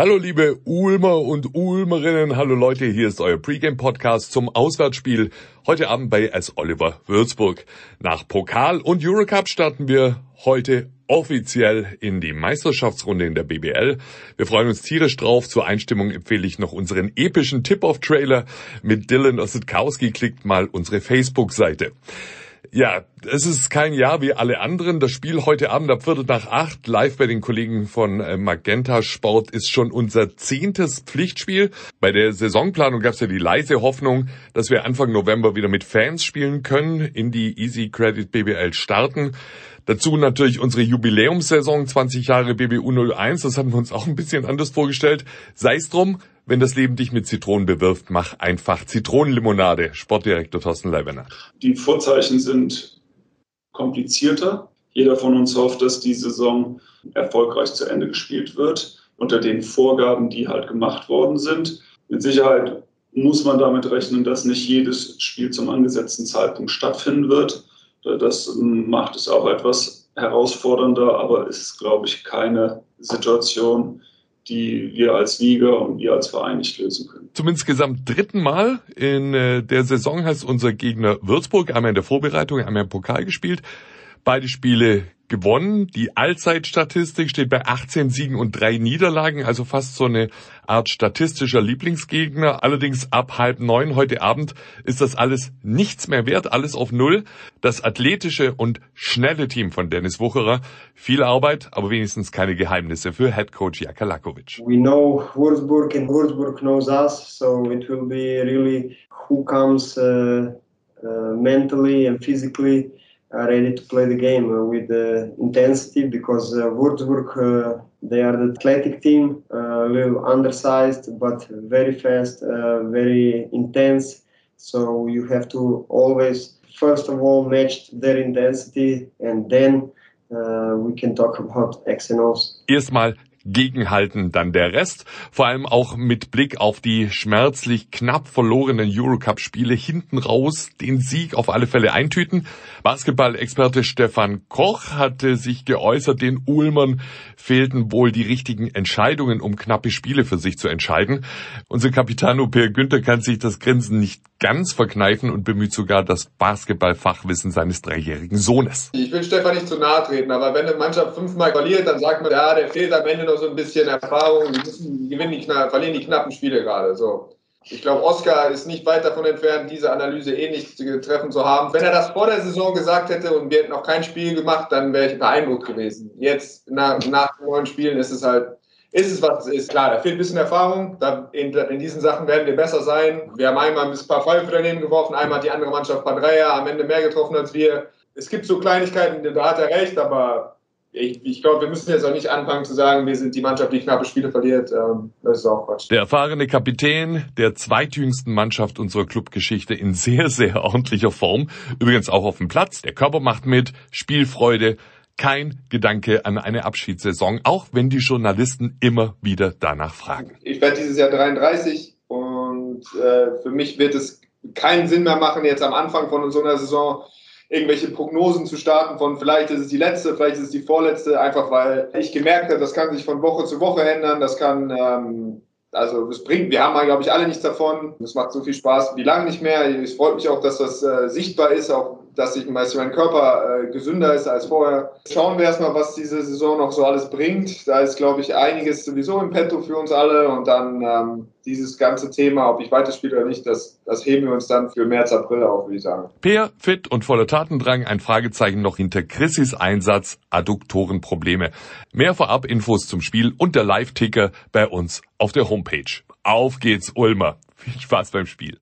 Hallo liebe Ulmer und Ulmerinnen, hallo Leute, hier ist euer Pre-Game-Podcast zum Auswärtsspiel heute Abend bei S. Oliver Würzburg. Nach Pokal und Eurocup starten wir heute offiziell in die Meisterschaftsrunde in der BBL. Wir freuen uns tierisch drauf. Zur Einstimmung empfehle ich noch unseren epischen Tip-Off-Trailer mit Dylan Ossetkowski. Klickt mal unsere Facebook-Seite. Ja, es ist kein Jahr wie alle anderen. Das Spiel heute Abend ab Viertel nach acht live bei den Kollegen von äh, Magenta Sport ist schon unser zehntes Pflichtspiel. Bei der Saisonplanung gab es ja die leise Hoffnung, dass wir Anfang November wieder mit Fans spielen können, in die Easy Credit BBL starten. Dazu natürlich unsere Jubiläumssaison 20 Jahre BBU 01. Das haben wir uns auch ein bisschen anders vorgestellt. Sei es drum, wenn das Leben dich mit Zitronen bewirft, mach einfach Zitronenlimonade. Sportdirektor Thorsten Leiberner. Die Vorzeichen sind komplizierter. Jeder von uns hofft, dass die Saison erfolgreich zu Ende gespielt wird, unter den Vorgaben, die halt gemacht worden sind. Mit Sicherheit muss man damit rechnen, dass nicht jedes Spiel zum angesetzten Zeitpunkt stattfinden wird. Das macht es auch etwas herausfordernder, aber es ist, glaube ich, keine Situation, die wir als Liga und wir als Verein nicht lösen können. Zum insgesamt dritten Mal in äh, der Saison heißt unser Gegner Würzburg einmal in der Vorbereitung, einmal im Pokal gespielt. Beide Spiele gewonnen. Die Allzeitstatistik steht bei 18 Siegen und drei Niederlagen, also fast so eine Art statistischer Lieblingsgegner. Allerdings ab halb neun heute Abend ist das alles nichts mehr wert, alles auf Null. Das athletische und schnelle Team von Dennis Wucherer. Viel Arbeit, aber wenigstens keine Geheimnisse für Head Coach Jaka Lakovic. We know Würzburg and Würzburg knows us, so it will be really who comes uh, uh, mentally and physically ready to play the game uh, with the intensity because uh, Würzburg uh, they are the athletic team, a little undersized but very fast, very intense. So you have to always first of all match their intensity and then uh, we can talk about X and O's. Erstmal gegenhalten dann der Rest. Vor allem auch mit Blick auf die schmerzlich knapp verlorenen Eurocup-Spiele hinten raus den Sieg auf alle Fälle eintüten. Basketball-Experte Stefan Koch hatte sich geäußert, den Ulmern fehlten wohl die richtigen Entscheidungen, um knappe Spiele für sich zu entscheiden. Unser Capitano Per Günther kann sich das Grinsen nicht ganz verkneifen und bemüht sogar das Basketballfachwissen seines dreijährigen Sohnes. Ich will Stefan nicht zu nahe treten, aber wenn eine Mannschaft fünfmal verliert, dann sagt man, ja, der fehlt am Ende noch so ein bisschen Erfahrung, die, müssen, die gewinnen die, verlieren die knappen Spiele gerade. So. Ich glaube, Oscar ist nicht weit davon entfernt, diese Analyse ähnlich zu treffen zu haben. Wenn er das vor der Saison gesagt hätte und wir hätten noch kein Spiel gemacht, dann wäre ich beeindruckt gewesen. Jetzt, nach, nach neun Spielen, ist es halt ist es, was es ist. Klar, da fehlt ein bisschen Erfahrung. In, in, diesen Sachen werden wir besser sein. Wir haben einmal ein paar Pfeife daneben geworfen, einmal hat die andere Mannschaft ein paar Dreier, am Ende mehr getroffen als wir. Es gibt so Kleinigkeiten, da hat er recht, aber ich, ich glaube, wir müssen jetzt auch nicht anfangen zu sagen, wir sind die Mannschaft, die knappe Spiele verliert. Ähm, das ist auch Quatsch. Der erfahrene Kapitän der zweitjüngsten Mannschaft unserer Clubgeschichte in sehr, sehr ordentlicher Form. Übrigens auch auf dem Platz. Der Körper macht mit, Spielfreude kein Gedanke an eine Abschiedssaison, auch wenn die Journalisten immer wieder danach fragen. Ich werde dieses Jahr 33 und äh, für mich wird es keinen Sinn mehr machen, jetzt am Anfang von so einer Saison irgendwelche Prognosen zu starten von vielleicht ist es die letzte, vielleicht ist es die vorletzte, einfach weil ich gemerkt habe, das kann sich von Woche zu Woche ändern, das kann ähm, also es bringt, wir haben glaube ich alle nichts davon. Es macht so viel Spaß wie lange nicht mehr. Es freut mich auch, dass das äh, sichtbar ist, auch dass ich dass mein Körper äh, gesünder ist als vorher. Schauen wir erstmal, was diese Saison noch so alles bringt. Da ist, glaube ich, einiges sowieso im Petto für uns alle. Und dann ähm, dieses ganze Thema, ob ich weiterspiele oder nicht, das, das heben wir uns dann für März, April auf, würde ich sagen. Peer, fit und voller Tatendrang, ein Fragezeichen noch hinter Chrissys Einsatz, Adduktorenprobleme. Mehr Vorab-Infos zum Spiel und der Live-Ticker bei uns auf der Homepage. Auf geht's, Ulmer. Viel Spaß beim Spiel.